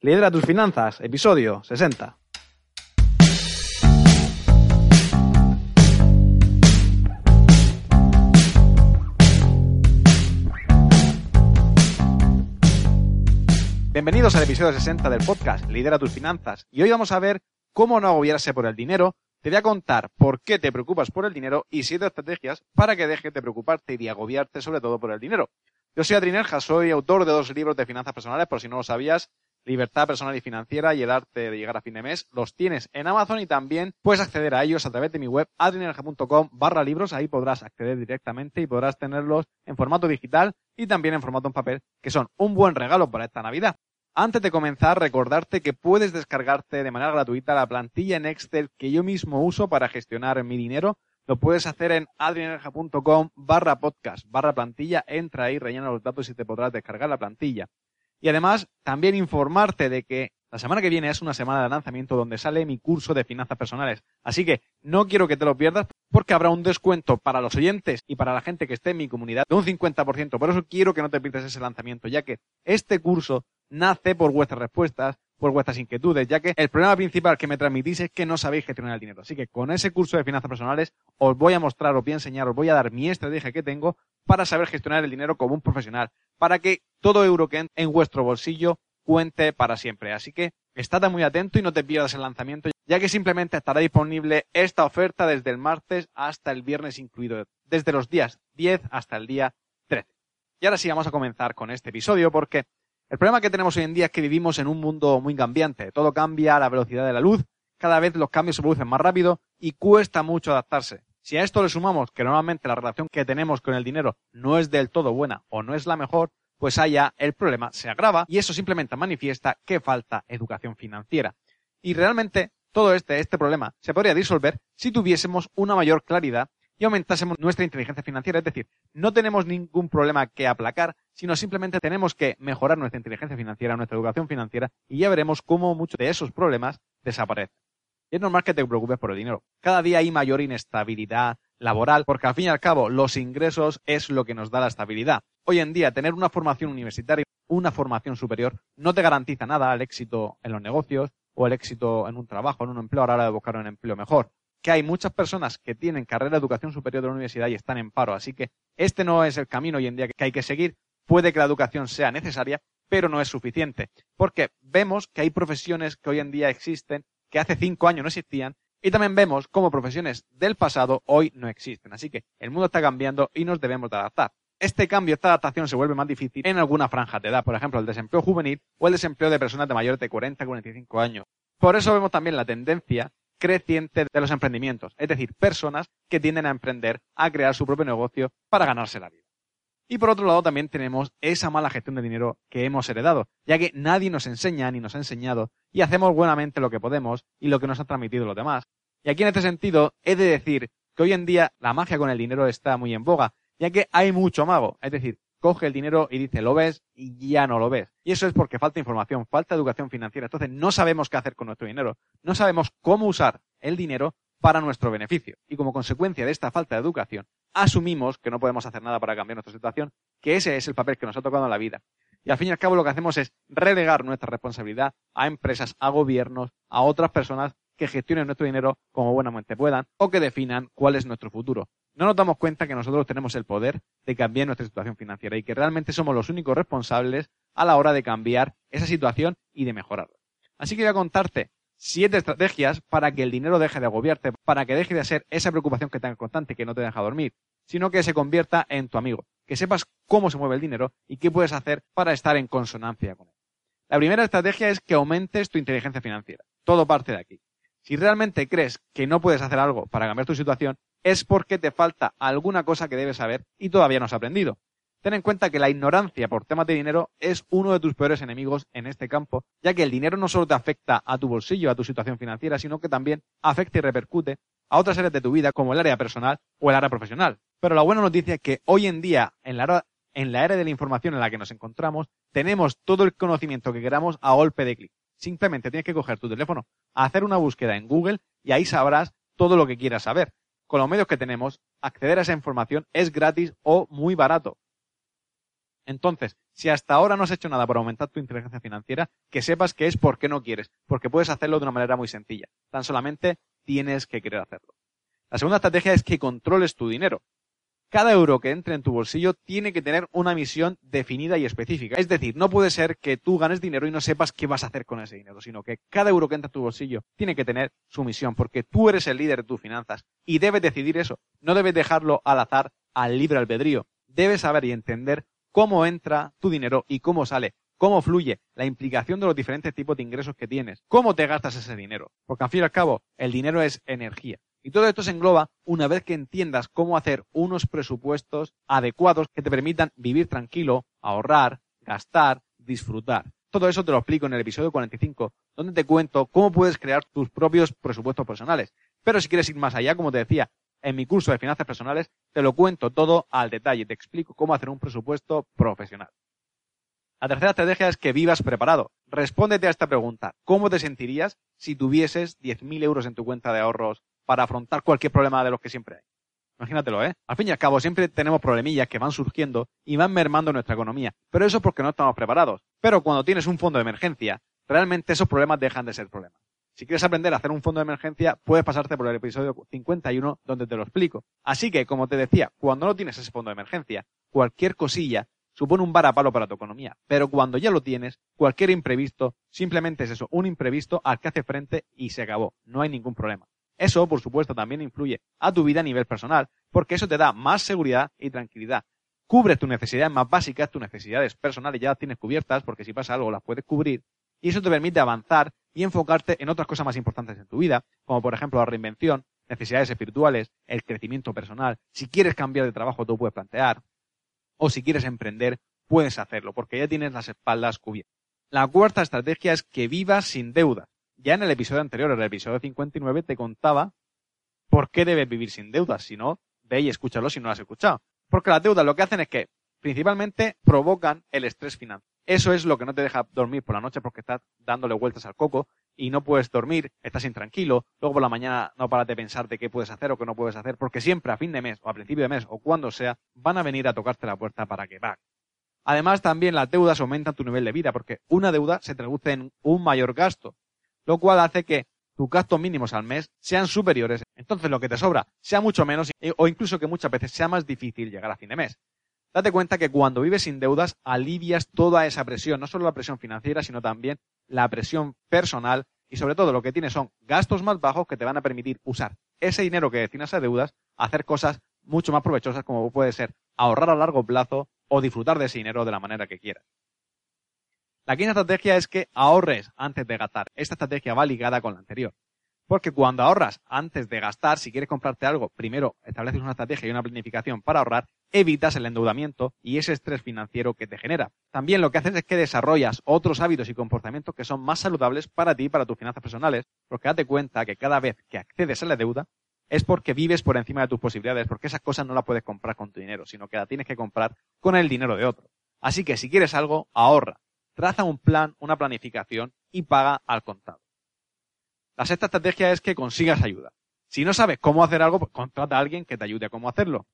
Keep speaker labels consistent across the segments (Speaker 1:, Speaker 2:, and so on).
Speaker 1: Lidera tus finanzas, episodio 60. Bienvenidos al episodio 60 del podcast Lidera tus finanzas. Y hoy vamos a ver cómo no agobiarse por el dinero. Te voy a contar por qué te preocupas por el dinero y siete estrategias para que dejes de preocuparte y de agobiarte sobre todo por el dinero. Yo soy Adrinerja, soy autor de dos libros de finanzas personales, por si no lo sabías, Libertad Personal y Financiera y el arte de llegar a fin de mes. Los tienes en Amazon y también puedes acceder a ellos a través de mi web adrinerja.com barra libros. Ahí podrás acceder directamente y podrás tenerlos en formato digital y también en formato en papel, que son un buen regalo para esta Navidad. Antes de comenzar, recordarte que puedes descargarte de manera gratuita la plantilla en Excel que yo mismo uso para gestionar mi dinero. Lo puedes hacer en adrianerja.com barra podcast, barra plantilla. Entra ahí, rellena los datos y te podrás descargar la plantilla. Y además, también informarte de que la semana que viene es una semana de lanzamiento donde sale mi curso de finanzas personales. Así que no quiero que te lo pierdas porque habrá un descuento para los oyentes y para la gente que esté en mi comunidad de un 50%. Por eso quiero que no te pierdas ese lanzamiento, ya que este curso nace por vuestras respuestas, por vuestras inquietudes, ya que el problema principal que me transmitís es que no sabéis gestionar el dinero. Así que con ese curso de finanzas personales os voy a mostrar, os voy a enseñar, os voy a dar mi estrategia que tengo para saber gestionar el dinero como un profesional, para que todo euro que entre en vuestro bolsillo cuente para siempre. Así que estate muy atento y no te pierdas el lanzamiento, ya que simplemente estará disponible esta oferta desde el martes hasta el viernes incluido, desde los días 10 hasta el día 13. Y ahora sí vamos a comenzar con este episodio porque el problema que tenemos hoy en día es que vivimos en un mundo muy cambiante. Todo cambia a la velocidad de la luz, cada vez los cambios se producen más rápido y cuesta mucho adaptarse. Si a esto le sumamos que normalmente la relación que tenemos con el dinero no es del todo buena o no es la mejor, pues allá el problema se agrava y eso simplemente manifiesta que falta educación financiera. Y realmente todo este, este problema se podría disolver si tuviésemos una mayor claridad y aumentásemos nuestra inteligencia financiera. Es decir, no tenemos ningún problema que aplacar, sino simplemente tenemos que mejorar nuestra inteligencia financiera, nuestra educación financiera, y ya veremos cómo muchos de esos problemas desaparecen. Y es normal que te preocupes por el dinero. Cada día hay mayor inestabilidad laboral, porque al fin y al cabo los ingresos es lo que nos da la estabilidad. Hoy en día, tener una formación universitaria, una formación superior, no te garantiza nada el éxito en los negocios o el éxito en un trabajo, en un empleo, a la hora de buscar un empleo mejor que hay muchas personas que tienen carrera de educación superior de la universidad y están en paro. Así que este no es el camino hoy en día que hay que seguir. Puede que la educación sea necesaria, pero no es suficiente. Porque vemos que hay profesiones que hoy en día existen, que hace cinco años no existían, y también vemos cómo profesiones del pasado hoy no existen. Así que el mundo está cambiando y nos debemos de adaptar. Este cambio, esta adaptación se vuelve más difícil en alguna franja de edad, por ejemplo, el desempleo juvenil o el desempleo de personas de mayores de 40 a 45 años. Por eso vemos también la tendencia creciente de los emprendimientos, es decir, personas que tienden a emprender, a crear su propio negocio para ganarse la vida. Y por otro lado también tenemos esa mala gestión de dinero que hemos heredado, ya que nadie nos enseña ni nos ha enseñado y hacemos buenamente lo que podemos y lo que nos han transmitido los demás. Y aquí en este sentido he de decir que hoy en día la magia con el dinero está muy en boga, ya que hay mucho mago, es decir, coge el dinero y dice lo ves y ya no lo ves. Y eso es porque falta información, falta educación financiera. Entonces no sabemos qué hacer con nuestro dinero, no sabemos cómo usar el dinero para nuestro beneficio. Y como consecuencia de esta falta de educación, asumimos que no podemos hacer nada para cambiar nuestra situación, que ese es el papel que nos ha tocado en la vida. Y al fin y al cabo lo que hacemos es relegar nuestra responsabilidad a empresas, a gobiernos, a otras personas que gestionen nuestro dinero como buenamente puedan o que definan cuál es nuestro futuro. No nos damos cuenta que nosotros tenemos el poder de cambiar nuestra situación financiera y que realmente somos los únicos responsables a la hora de cambiar esa situación y de mejorarla. Así que voy a contarte siete estrategias para que el dinero deje de agobiarte, para que deje de ser esa preocupación que tengas constante que no te deja dormir, sino que se convierta en tu amigo, que sepas cómo se mueve el dinero y qué puedes hacer para estar en consonancia con él. La primera estrategia es que aumentes tu inteligencia financiera. Todo parte de aquí. Si realmente crees que no puedes hacer algo para cambiar tu situación, es porque te falta alguna cosa que debes saber y todavía no has aprendido. Ten en cuenta que la ignorancia por temas de dinero es uno de tus peores enemigos en este campo, ya que el dinero no solo te afecta a tu bolsillo, a tu situación financiera, sino que también afecta y repercute a otras áreas de tu vida como el área personal o el área profesional. Pero la buena noticia es que hoy en día, en la, en la era de la información en la que nos encontramos, tenemos todo el conocimiento que queramos a golpe de clic. Simplemente tienes que coger tu teléfono, hacer una búsqueda en Google y ahí sabrás todo lo que quieras saber. Con los medios que tenemos, acceder a esa información es gratis o muy barato. Entonces, si hasta ahora no has hecho nada por aumentar tu inteligencia financiera, que sepas que es porque no quieres, porque puedes hacerlo de una manera muy sencilla. Tan solamente tienes que querer hacerlo. La segunda estrategia es que controles tu dinero. Cada euro que entre en tu bolsillo tiene que tener una misión definida y específica. Es decir, no puede ser que tú ganes dinero y no sepas qué vas a hacer con ese dinero, sino que cada euro que entra en tu bolsillo tiene que tener su misión, porque tú eres el líder de tus finanzas y debes decidir eso. No debes dejarlo al azar, al libre albedrío. Debes saber y entender cómo entra tu dinero y cómo sale, cómo fluye, la implicación de los diferentes tipos de ingresos que tienes, cómo te gastas ese dinero. Porque al fin y al cabo, el dinero es energía. Y todo esto se engloba una vez que entiendas cómo hacer unos presupuestos adecuados que te permitan vivir tranquilo, ahorrar, gastar, disfrutar. Todo eso te lo explico en el episodio 45, donde te cuento cómo puedes crear tus propios presupuestos personales. Pero si quieres ir más allá, como te decía, en mi curso de finanzas personales te lo cuento todo al detalle, te explico cómo hacer un presupuesto profesional. La tercera estrategia es que vivas preparado. Respóndete a esta pregunta. ¿Cómo te sentirías si tuvieses 10.000 euros en tu cuenta de ahorros para afrontar cualquier problema de los que siempre hay? Imagínatelo, ¿eh? Al fin y al cabo, siempre tenemos problemillas que van surgiendo y van mermando nuestra economía. Pero eso es porque no estamos preparados. Pero cuando tienes un fondo de emergencia, realmente esos problemas dejan de ser problemas. Si quieres aprender a hacer un fondo de emergencia, puedes pasarte por el episodio 51 donde te lo explico. Así que, como te decía, cuando no tienes ese fondo de emergencia, cualquier cosilla supone un varapalo para tu economía. Pero cuando ya lo tienes, cualquier imprevisto simplemente es eso, un imprevisto al que hace frente y se acabó. No hay ningún problema. Eso, por supuesto, también influye a tu vida a nivel personal, porque eso te da más seguridad y tranquilidad. Cubre tus necesidades más básicas, tus necesidades personales ya las tienes cubiertas, porque si pasa algo las puedes cubrir, y eso te permite avanzar y enfocarte en otras cosas más importantes en tu vida, como por ejemplo la reinvención, necesidades espirituales, el crecimiento personal. Si quieres cambiar de trabajo, tú puedes plantear. O si quieres emprender, puedes hacerlo, porque ya tienes las espaldas cubiertas. La cuarta estrategia es que vivas sin deuda. Ya en el episodio anterior, en el episodio 59, te contaba por qué debes vivir sin deudas. Si no, ve y escúchalo si no lo has escuchado. Porque las deudas lo que hacen es que principalmente provocan el estrés financiero. Eso es lo que no te deja dormir por la noche porque estás dándole vueltas al coco y no puedes dormir, estás intranquilo, luego por la mañana no paras de pensar de qué puedes hacer o qué no puedes hacer, porque siempre a fin de mes o a principio de mes o cuando sea, van a venir a tocarte la puerta para que pagues. Además, también las deudas aumentan tu nivel de vida, porque una deuda se traduce en un mayor gasto, lo cual hace que tus gastos mínimos al mes sean superiores, entonces lo que te sobra sea mucho menos o incluso que muchas veces sea más difícil llegar a fin de mes. Date cuenta que cuando vives sin deudas alivias toda esa presión, no solo la presión financiera, sino también la presión personal y sobre todo lo que tienes son gastos más bajos que te van a permitir usar ese dinero que destinas a deudas a hacer cosas mucho más provechosas como puede ser ahorrar a largo plazo o disfrutar de ese dinero de la manera que quieras. La quinta estrategia es que ahorres antes de gastar. Esta estrategia va ligada con la anterior. Porque cuando ahorras antes de gastar, si quieres comprarte algo, primero estableces una estrategia y una planificación para ahorrar, evitas el endeudamiento y ese estrés financiero que te genera. También lo que haces es que desarrollas otros hábitos y comportamientos que son más saludables para ti y para tus finanzas personales, porque date cuenta que cada vez que accedes a la deuda es porque vives por encima de tus posibilidades, porque esas cosas no las puedes comprar con tu dinero, sino que la tienes que comprar con el dinero de otro. Así que si quieres algo, ahorra, traza un plan, una planificación y paga al contado. La sexta estrategia es que consigas ayuda. Si no sabes cómo hacer algo, pues contrata a alguien que te ayude a cómo hacerlo.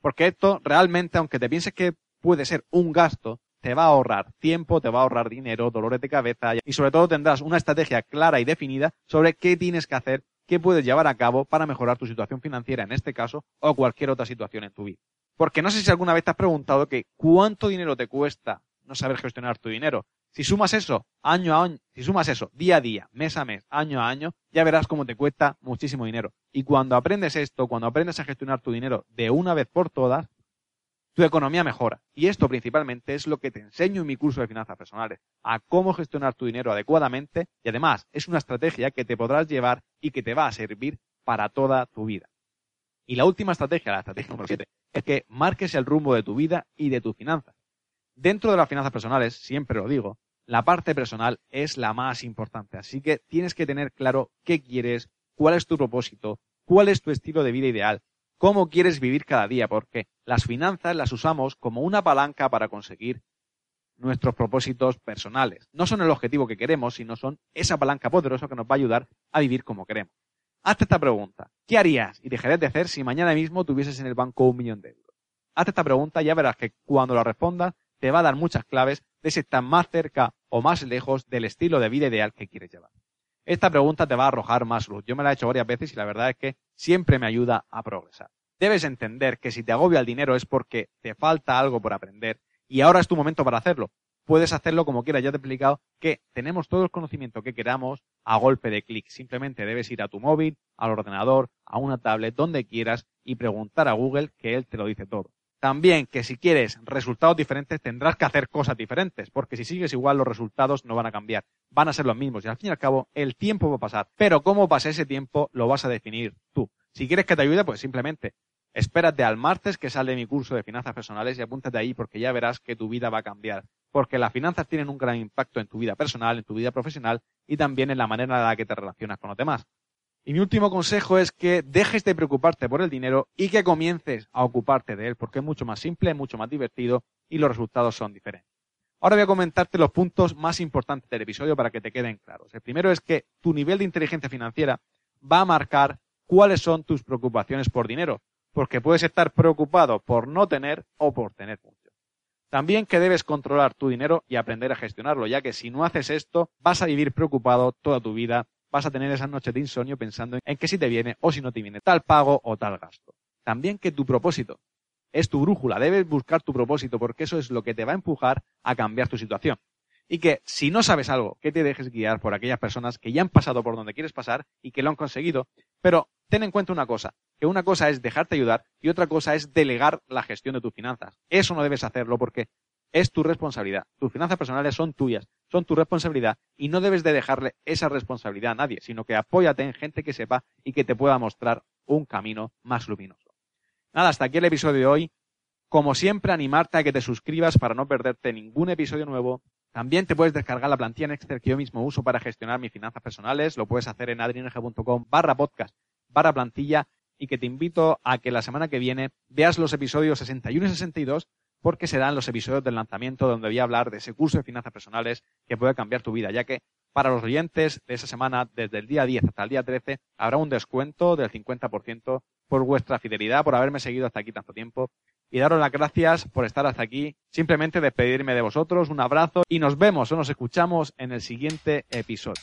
Speaker 1: Porque esto realmente, aunque te pienses que puede ser un gasto, te va a ahorrar tiempo, te va a ahorrar dinero, dolores de cabeza y sobre todo tendrás una estrategia clara y definida sobre qué tienes que hacer, qué puedes llevar a cabo para mejorar tu situación financiera en este caso o cualquier otra situación en tu vida. Porque no sé si alguna vez te has preguntado que cuánto dinero te cuesta no saber gestionar tu dinero. Si sumas eso año a año, si sumas eso día a día, mes a mes, año a año, ya verás cómo te cuesta muchísimo dinero. Y cuando aprendes esto, cuando aprendes a gestionar tu dinero de una vez por todas, tu economía mejora. Y esto principalmente es lo que te enseño en mi curso de finanzas personales, a cómo gestionar tu dinero adecuadamente y además es una estrategia que te podrás llevar y que te va a servir para toda tu vida. Y la última estrategia, la estrategia número 7, es que marques el rumbo de tu vida y de tus finanzas. Dentro de las finanzas personales, siempre lo digo, la parte personal es la más importante. Así que tienes que tener claro qué quieres, cuál es tu propósito, cuál es tu estilo de vida ideal, cómo quieres vivir cada día, porque las finanzas las usamos como una palanca para conseguir nuestros propósitos personales. No son el objetivo que queremos, sino son esa palanca poderosa que nos va a ayudar a vivir como queremos. Hazte esta pregunta. ¿Qué harías y dejarías de hacer si mañana mismo tuvieses en el banco un millón de euros? Hazte esta pregunta y ya verás que cuando la respondas te va a dar muchas claves de si estás más cerca o más lejos del estilo de vida ideal que quieres llevar. Esta pregunta te va a arrojar más luz. Yo me la he hecho varias veces y la verdad es que siempre me ayuda a progresar. Debes entender que si te agobia el dinero es porque te falta algo por aprender y ahora es tu momento para hacerlo. Puedes hacerlo como quieras, ya te he explicado que tenemos todo el conocimiento que queramos a golpe de clic. Simplemente debes ir a tu móvil, al ordenador, a una tablet, donde quieras y preguntar a Google que él te lo dice todo. También que si quieres resultados diferentes tendrás que hacer cosas diferentes, porque si sigues igual los resultados no van a cambiar, van a ser los mismos y al fin y al cabo el tiempo va a pasar. Pero cómo pasa ese tiempo lo vas a definir tú. Si quieres que te ayude, pues simplemente Espérate al martes que sale mi curso de finanzas personales y apúntate ahí porque ya verás que tu vida va a cambiar. Porque las finanzas tienen un gran impacto en tu vida personal, en tu vida profesional y también en la manera en la que te relacionas con los demás. Y mi último consejo es que dejes de preocuparte por el dinero y que comiences a ocuparte de él porque es mucho más simple, mucho más divertido y los resultados son diferentes. Ahora voy a comentarte los puntos más importantes del episodio para que te queden claros. El primero es que tu nivel de inteligencia financiera va a marcar cuáles son tus preocupaciones por dinero porque puedes estar preocupado por no tener o por tener mucho. También que debes controlar tu dinero y aprender a gestionarlo, ya que si no haces esto, vas a vivir preocupado toda tu vida, vas a tener esas noches de insomnio pensando en que si te viene o si no te viene tal pago o tal gasto. También que tu propósito es tu brújula, debes buscar tu propósito porque eso es lo que te va a empujar a cambiar tu situación. Y que si no sabes algo, que te dejes guiar por aquellas personas que ya han pasado por donde quieres pasar y que lo han conseguido, pero ten en cuenta una cosa, que una cosa es dejarte ayudar y otra cosa es delegar la gestión de tus finanzas. Eso no debes hacerlo porque es tu responsabilidad. Tus finanzas personales son tuyas, son tu responsabilidad y no debes de dejarle esa responsabilidad a nadie, sino que apóyate en gente que sepa y que te pueda mostrar un camino más luminoso. Nada, hasta aquí el episodio de hoy. Como siempre, animarte a que te suscribas para no perderte ningún episodio nuevo. También te puedes descargar la plantilla en Excel que yo mismo uso para gestionar mis finanzas personales. Lo puedes hacer en adrianerg.com barra podcast barra plantilla y que te invito a que la semana que viene veas los episodios 61 y 62 porque serán los episodios del lanzamiento donde voy a hablar de ese curso de finanzas personales que puede cambiar tu vida, ya que para los oyentes de esa semana, desde el día 10 hasta el día 13, habrá un descuento del 50% por vuestra fidelidad, por haberme seguido hasta aquí tanto tiempo y daros las gracias por estar hasta aquí. Simplemente despedirme de vosotros, un abrazo y nos vemos o nos escuchamos en el siguiente episodio.